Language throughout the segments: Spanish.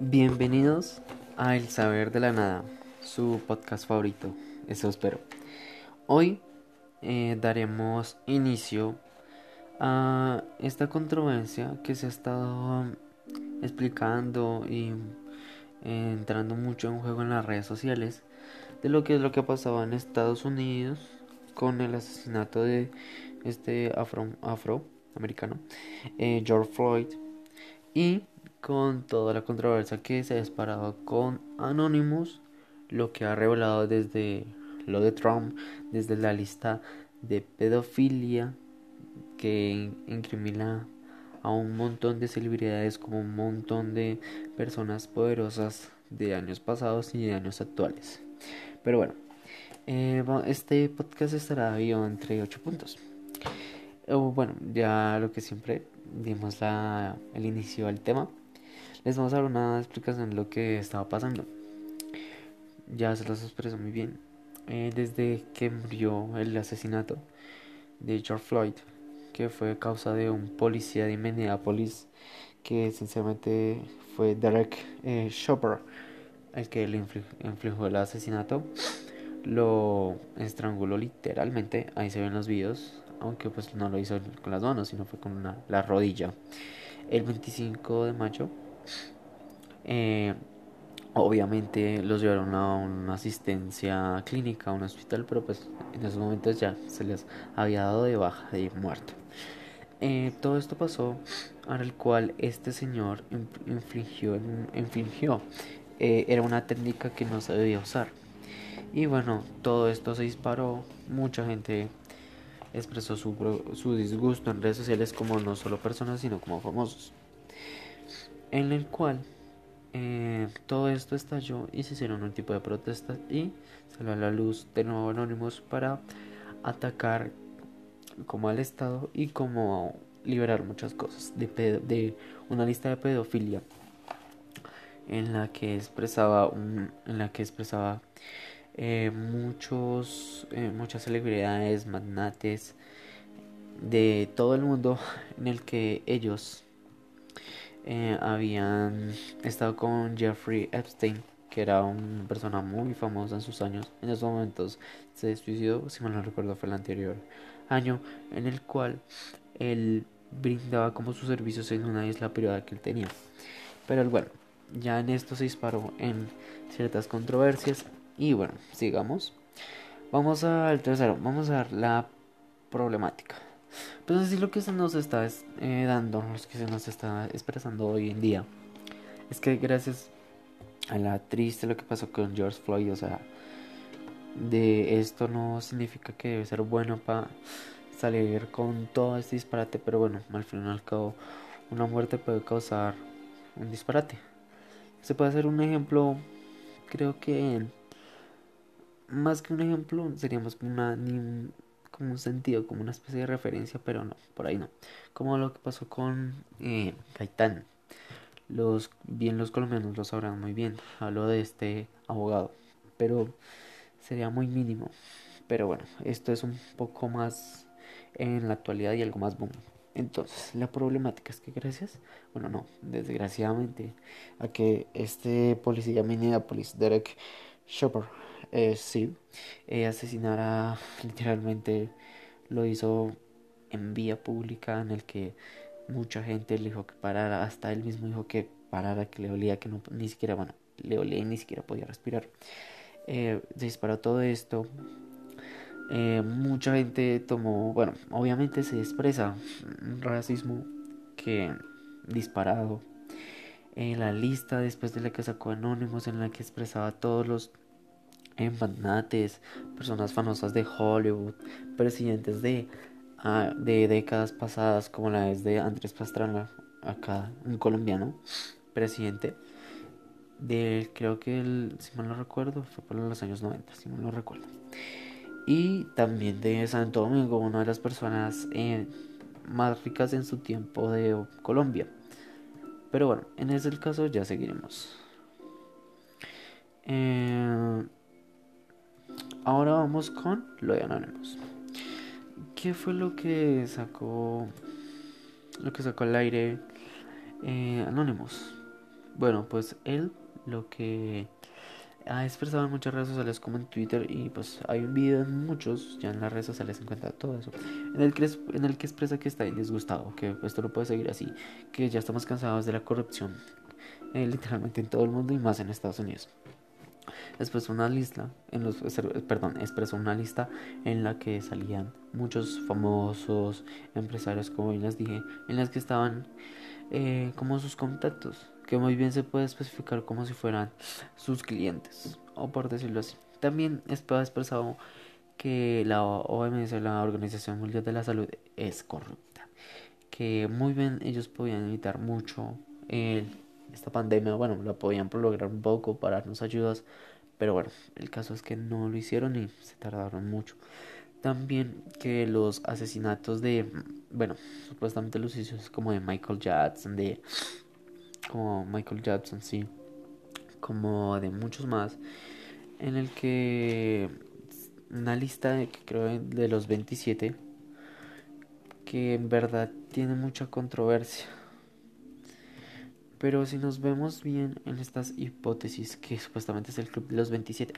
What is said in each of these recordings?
Bienvenidos a El Saber de la Nada, su podcast favorito, eso espero. Hoy eh, daremos inicio a esta controversia que se ha estado explicando y eh, entrando mucho en juego en las redes sociales de lo que es lo que ha pasado en Estados Unidos con el asesinato de este afro, afroamericano eh, George Floyd y con toda la controversia que se ha disparado con Anonymous, lo que ha revelado desde lo de Trump, desde la lista de pedofilia que incrimina a un montón de celebridades como un montón de personas poderosas de años pasados y de años actuales. Pero bueno, eh, este podcast estará dividido entre 8 puntos. O bueno, ya lo que siempre dimos la, el inicio al tema les vamos a dar una explicación de lo que estaba pasando. Ya se los expresó muy bien. Eh, desde que murió el asesinato de George Floyd, que fue causa de un policía de Minneapolis, que sinceramente fue Derek eh, Chopper, el que le infligió el asesinato, lo estranguló literalmente, ahí se ven los videos, aunque pues no lo hizo con las manos, sino fue con la rodilla. El 25 de mayo eh, obviamente los llevaron a una asistencia clínica, a un hospital, pero pues en esos momentos ya se les había dado de baja y muerto. Eh, todo esto pasó al cual este señor infligió, infligió eh, era una técnica que no se debía usar. Y bueno, todo esto se disparó, mucha gente expresó su, su disgusto en redes sociales como no solo personas, sino como famosos en el cual eh, todo esto estalló y se hicieron un tipo de protestas y salió a la luz de nuevo anónimos para atacar como al Estado y como liberar muchas cosas de, una lista de pedofilia en la que expresaba un, en la que expresaba eh, muchos eh, muchas celebridades magnates de todo el mundo en el que ellos eh, habían estado con Jeffrey Epstein, que era una persona muy famosa en sus años. En esos momentos se suicidó, si mal no recuerdo, fue el anterior año, en el cual él brindaba como sus servicios en una isla privada que él tenía. Pero bueno, ya en esto se disparó en ciertas controversias. Y bueno, sigamos. Vamos al tercero, vamos a ver la problemática. Pues así lo que se nos está eh, dando, lo que se nos está expresando hoy en día, es que gracias a la triste lo que pasó con George Floyd, o sea, de esto no significa que debe ser bueno para salir con todo este disparate, pero bueno, al fin y al cabo, una muerte puede causar un disparate. Se puede hacer un ejemplo, creo que más que un ejemplo, seríamos una, como un sentido, como una especie de referencia, pero no, por ahí no. Como lo que pasó con eh, Gaitán. Los, bien los colombianos lo sabrán muy bien. Hablo de este abogado, pero sería muy mínimo. Pero bueno, esto es un poco más en la actualidad y algo más boom. Entonces, la problemática es que gracias, bueno, no, desgraciadamente, a que este policía Minneapolis, Derek Chopper, eh, sí, eh, asesinara literalmente lo hizo en vía pública en el que mucha gente le dijo que parara, hasta él mismo dijo que parara, que le olía, que no, ni siquiera, bueno, le olía y ni siquiera podía respirar. Eh, se disparó todo esto. Eh, mucha gente tomó, bueno, obviamente se expresa racismo que disparado. La lista después de la que sacó Anónimos, en la que expresaba todos los en magnates, personas famosas de Hollywood, presidentes de, ah, de décadas pasadas, como la es de Andrés Pastrana, acá, un colombiano, presidente. De, creo que el, si mal no recuerdo, fue por los años 90, si mal no recuerdo. Y también de Santo Domingo, una de las personas eh, más ricas en su tiempo de Colombia. Pero bueno, en ese caso ya seguiremos. Eh, Ahora vamos con lo de Anonymous. ¿Qué fue lo que sacó lo que sacó al aire eh, Anonymous? Bueno, pues él lo que ha expresado en muchas redes sociales como en Twitter y pues hay un video en muchos, ya en las redes sociales se encuentra todo eso, en el que, en que expresa que está disgustado, que esto no puede seguir así, que ya estamos cansados de la corrupción, eh, literalmente en todo el mundo y más en Estados Unidos. Expresó una lista, en los, perdón, expresó una lista en la que salían muchos famosos empresarios, como bien les dije, en las que estaban eh, como sus contactos que muy bien se puede especificar como si fueran sus clientes, o por decirlo así. También ha expresado que la OMS, la Organización Mundial de la Salud, es corrupta, que muy bien ellos podían evitar mucho esta pandemia, bueno, la podían prolongar un poco para darnos ayudas, pero bueno, el caso es que no lo hicieron y se tardaron mucho. También que los asesinatos de, bueno, supuestamente los hechos como de Michael Jackson, de como Michael Jackson, sí, como de muchos más, en el que una lista de, que creo de los 27 que en verdad tiene mucha controversia. Pero si nos vemos bien en estas hipótesis, que supuestamente es el club de los 27,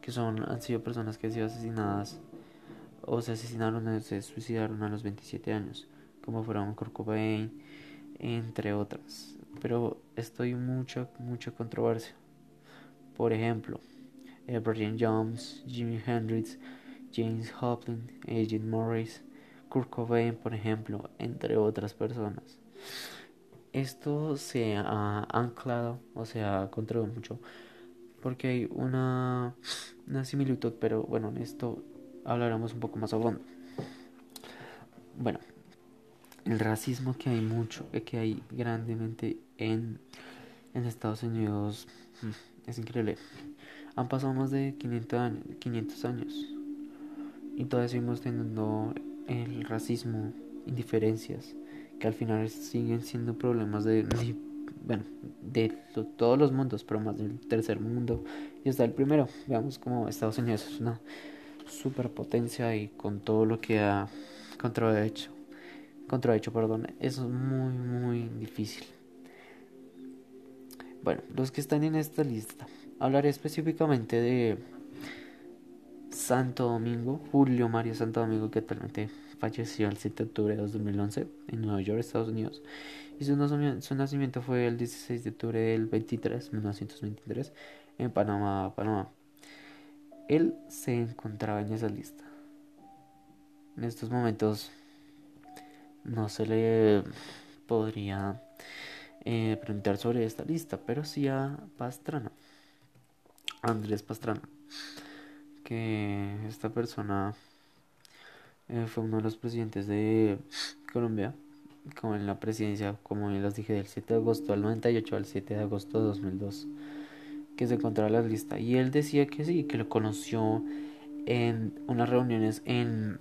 que son han sido personas que han sido asesinadas o se asesinaron o se suicidaron a los 27 años, como fueron Kurt Cobain, entre otras pero estoy mucha, mucha controversia. Por ejemplo, Brian Jones, Jimi Hendrix, James Joplin, Agent Morris, Kurt Cobain, por ejemplo, entre otras personas. Esto se ha anclado, o sea, ha mucho, porque hay una, una similitud, pero bueno, en esto hablaremos un poco más a fondo. Bueno, el racismo que hay mucho, eh, que hay grandemente en, en Estados Unidos mm, es increíble. Han pasado más de 500 años, 500 años y todavía seguimos teniendo el racismo, indiferencias, que al final siguen siendo problemas de, bueno, de todos los mundos, pero más del tercer mundo y hasta el primero. Veamos como Estados Unidos es una superpotencia y con todo lo que ha hecho hecho perdón, eso es muy, muy difícil. Bueno, los que están en esta lista, hablaré específicamente de Santo Domingo, Julio Mario Santo Domingo, que actualmente falleció el 7 de octubre de 2011 en Nueva York, Estados Unidos. Y su, nacimiento fue el 16 de octubre del 23, 1923, en Panamá, Panamá. Él se encontraba en esa lista. En estos momentos no se le podría eh, preguntar sobre esta lista, pero sí a Pastrana, Andrés Pastrana, que esta persona eh, fue uno de los presidentes de Colombia, como en la presidencia, como les dije, del 7 de agosto del 98 al 7 de agosto de 2002, que se encontraba en la lista. Y él decía que sí, que lo conoció en unas reuniones en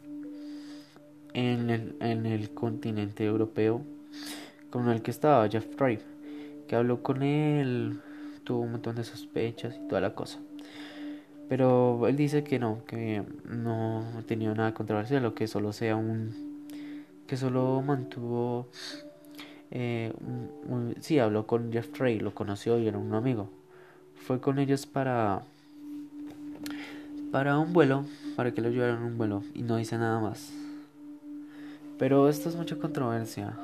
en el, en el continente europeo con el que estaba Jeff Drive, que habló con él, tuvo un montón de sospechas y toda la cosa. Pero él dice que no, que no tenía nada controversial, que solo sea un. que solo mantuvo. Eh, sí, habló con Jeff Trey, lo conoció y era un amigo. Fue con ellos para. para un vuelo, para que lo llevaran un vuelo y no dice nada más. Pero esto es mucha controversia.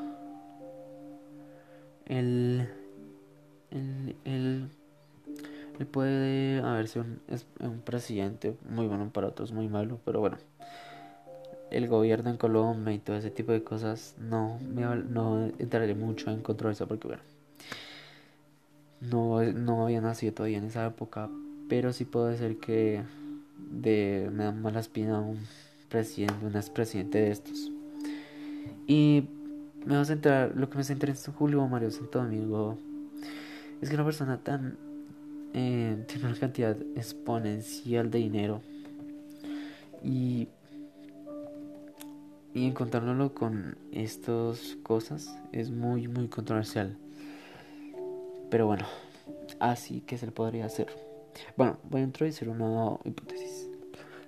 El, el, el, el puede haberse un, un presidente muy bueno para otros, muy malo, pero bueno. El gobierno en Colombia y todo ese tipo de cosas no, me, no entraré mucho en controversia porque bueno. No, no había nacido todavía en esa época, pero sí puede ser que de, me da mala espina un presidente, un expresidente de estos. Y me va a centrar, lo que me centra en Julio Mario Santo Domingo es que una persona tan eh, tiene una cantidad exponencial de dinero. Y y encontrándolo con estas cosas es muy muy controversial. Pero bueno así que se le podría hacer. Bueno voy a introducir una hipótesis.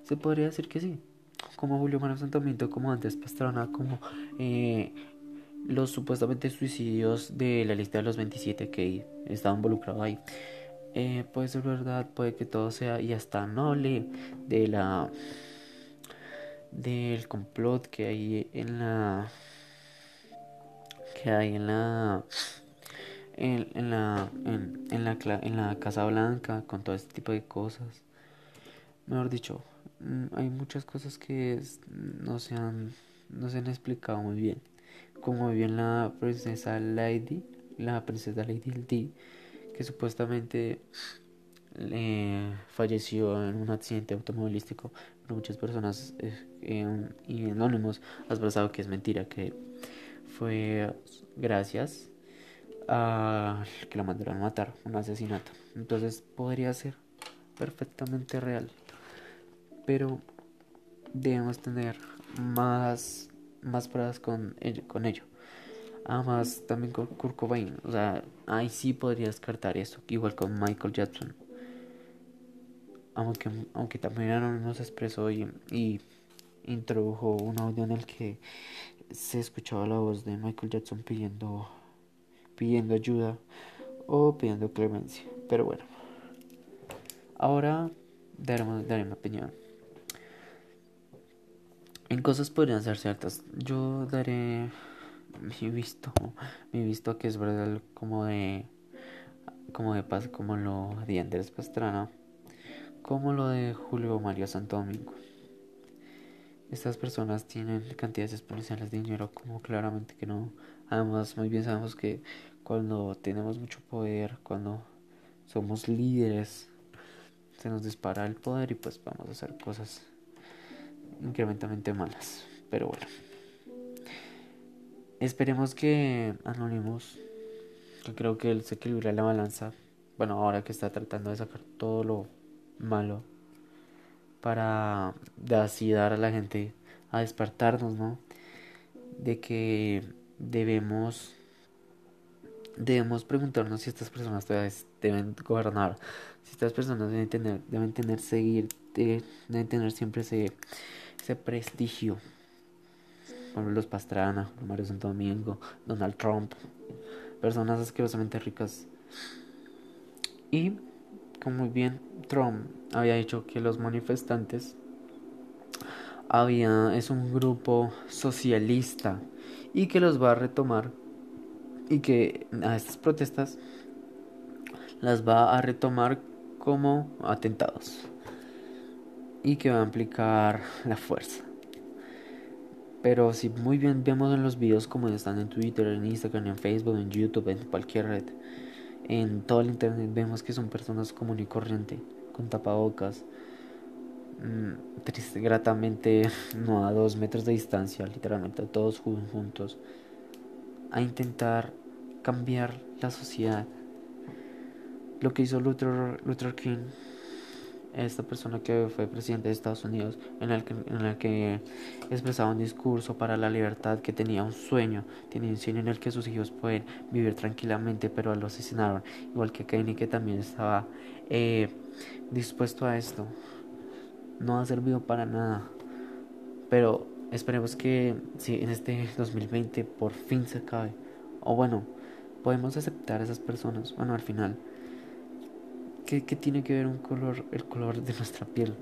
Se podría decir que sí como Julio Manuel Santomito, como antes Pastrana, como eh, los supuestamente suicidios de la lista de los 27 que estaban involucrados ahí. Eh, puede ser verdad, puede que todo sea y hasta noble de la del complot que hay en la que hay en la en, en la en, en, la en la Casa Blanca con todo este tipo de cosas. Mejor dicho mm, hay muchas cosas que no se han no se han explicado muy bien. Como bien la princesa Lady la princesa Lady D que supuestamente eh, falleció en un accidente automovilístico. Muchas personas eh, y anónimos han expresado que es mentira, que fue gracias a que la mandaron a matar, un asesinato. Entonces podría ser perfectamente real. Pero debemos tener más, más pruebas con con ello. Además, también con Kurt Cobain. O sea, ahí sí podría descartar eso. Igual con Michael Jackson. Aunque, aunque también nos expresó y, y introdujo un audio en el que se escuchaba la voz de Michael Jackson pidiendo, pidiendo ayuda o pidiendo clemencia. Pero bueno, ahora daremos, daré mi opinión. En cosas podrían ser ciertas. Yo daré mi visto, mi visto que es verdad como de, como de paz, como lo de Andrés Pastrana, como lo de Julio Mario Santo Domingo. Estas personas tienen cantidades exponenciales de dinero, como claramente que no. Además, muy bien sabemos que cuando tenemos mucho poder, cuando somos líderes, se nos dispara el poder y pues vamos a hacer cosas incrementalmente malas. Pero bueno. Esperemos que Anonymous, que creo que él se equilibra la balanza, bueno, ahora que está tratando de sacar todo lo malo para así dar a la gente a despertarnos, ¿no? De que debemos debemos preguntarnos si estas personas deben gobernar, si estas personas deben tener, deben tener seguir, deben tener siempre ese, ese prestigio los Pastrana, Mario Santo Domingo, Donald Trump, personas asquerosamente ricas. Y, como muy bien Trump había dicho que los manifestantes había, es un grupo socialista y que los va a retomar y que a estas protestas las va a retomar como atentados y que va a implicar la fuerza. Pero si muy bien vemos en los videos como están en Twitter, en Instagram, en Facebook, en YouTube, en cualquier red, en todo el internet vemos que son personas común y corriente, con tapabocas, mmm, gratamente no a dos metros de distancia, literalmente todos juntos, a intentar cambiar la sociedad. Lo que hizo Luther, Luther King esta persona que fue presidente de Estados Unidos, en el que, en el que expresaba un discurso para la libertad, que tenía un sueño, tenía un sueño en el que sus hijos pueden vivir tranquilamente, pero lo asesinaron, igual que Kenny, que también estaba eh, dispuesto a esto. No ha servido para nada, pero esperemos que si en este 2020 por fin se acabe, o bueno, podemos aceptar a esas personas, bueno, al final ¿Qué, tiene que ver un color, el color de nuestra piel?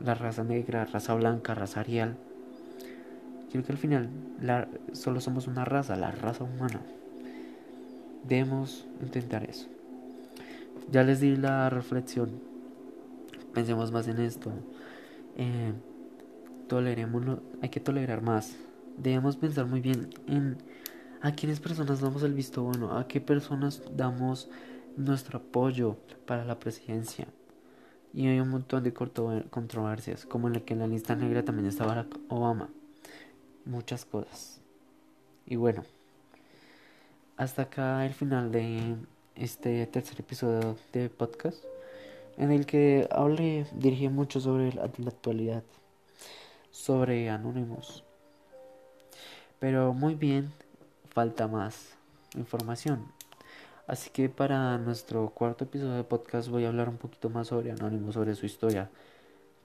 La raza negra, raza blanca, raza arial. Creo que al final la, solo somos una raza, la raza humana. Debemos intentar eso. Ya les di la reflexión. Pensemos más en esto. Eh. Hay que tolerar más. Debemos pensar muy bien en a quiénes personas damos el visto bueno, a qué personas damos nuestro apoyo para la presidencia. Y hay un montón de controversias, como en la que en la lista negra también estaba Barack Obama. Muchas cosas. Y bueno, hasta acá el final de este tercer episodio de podcast, en el que hablé, dirigí mucho sobre la, la actualidad, sobre Anónimos. Pero muy bien, falta más información. Así que para nuestro cuarto episodio de podcast voy a hablar un poquito más sobre Anónimo, sobre su historia,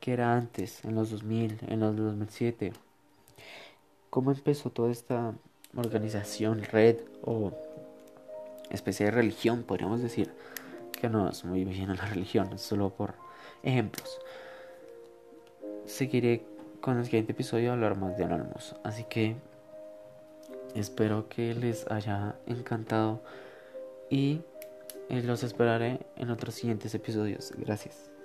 que era antes, en los 2000, en los 2007. Cómo empezó toda esta organización, red o especie de religión, podríamos decir que no es muy bien la religión, solo por ejemplos. Seguiré con el siguiente episodio a hablar más de Anonymous, así que espero que les haya encantado y eh, los esperaré en otros siguientes episodios. Gracias.